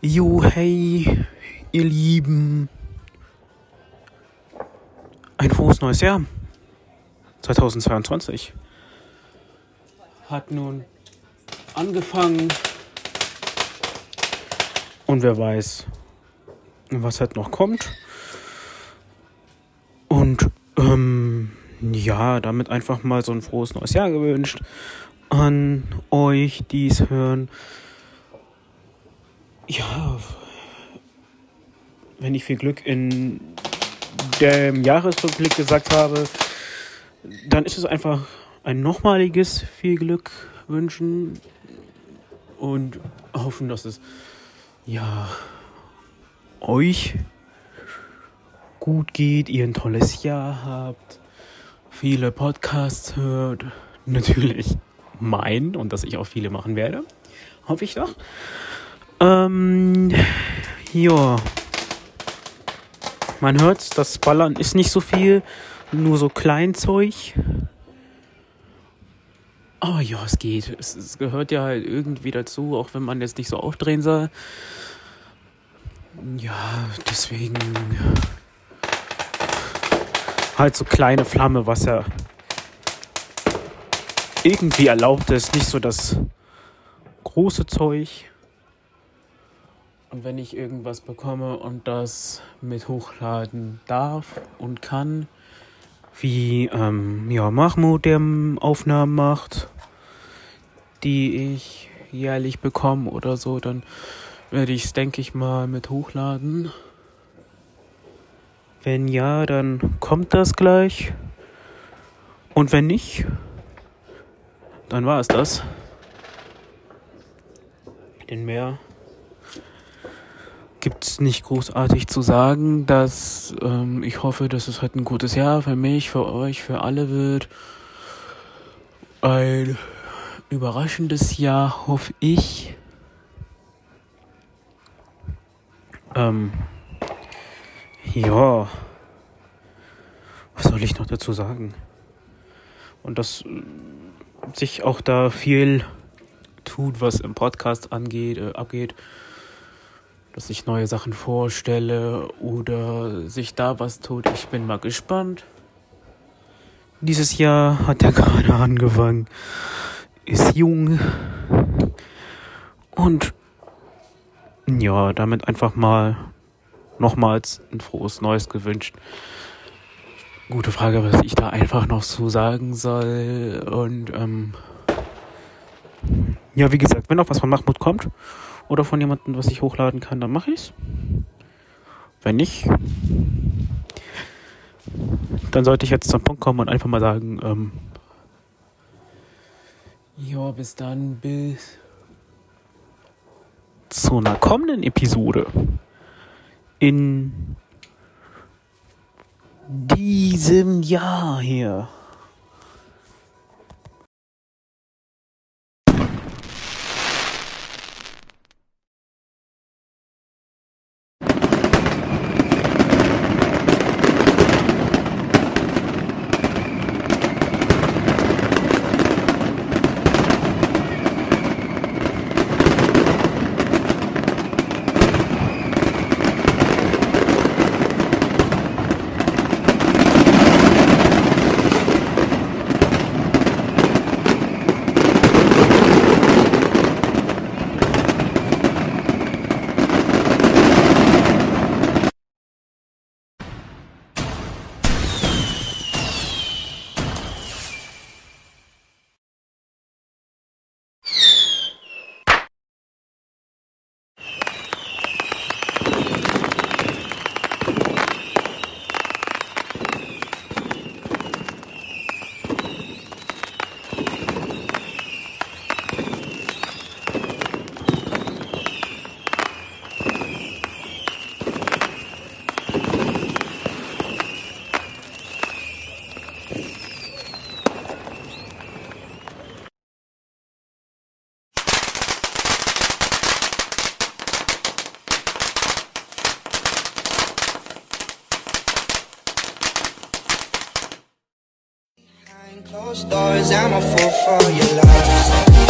Jo, hey, ihr Lieben. Ein frohes neues Jahr. 2022 hat nun angefangen. Und wer weiß, was halt noch kommt. Und ähm, ja, damit einfach mal so ein frohes neues Jahr gewünscht an euch, die es hören. Ja, wenn ich viel Glück in dem Jahresrückblick gesagt habe, dann ist es einfach ein nochmaliges viel Glück wünschen und hoffen, dass es ja euch gut geht, ihr ein tolles Jahr habt, viele Podcasts hört, natürlich mein und dass ich auch viele machen werde, hoffe ich doch. Ähm, ja. Man hört, das Ballern ist nicht so viel, nur so Kleinzeug. Aber ja, es geht. Es, es gehört ja halt irgendwie dazu, auch wenn man jetzt nicht so aufdrehen soll. Ja, deswegen halt so kleine Flamme, was ja irgendwie erlaubt ist, nicht so das große Zeug. Und wenn ich irgendwas bekomme und das mit hochladen darf und kann, wie ähm, ja, Mahmoud, der Aufnahmen macht, die ich jährlich bekomme oder so, dann werde ich es, denke ich mal, mit hochladen. Wenn ja, dann kommt das gleich. Und wenn nicht, dann war es das. Denn mehr gibt es nicht großartig zu sagen, dass ähm, ich hoffe, dass es halt ein gutes Jahr für mich, für euch, für alle wird. Ein überraschendes Jahr, hoffe ich. Ähm, ja, was soll ich noch dazu sagen? Und dass äh, sich auch da viel tut, was im Podcast angeht, äh, abgeht dass ich neue Sachen vorstelle oder sich da was tut. Ich bin mal gespannt. Dieses Jahr hat er gerade angefangen, ist jung und ja, damit einfach mal nochmals ein frohes Neues gewünscht. Gute Frage, was ich da einfach noch zu sagen soll. Und ähm, ja, wie gesagt, wenn auch was von Mahmoud kommt oder von jemandem, was ich hochladen kann, dann mache ich's. Wenn nicht, dann sollte ich jetzt zum Punkt kommen und einfach mal sagen, ähm, ja, bis dann, bis zu einer kommenden Episode in diesem Jahr hier. Closed doors, I'm a fool for your love.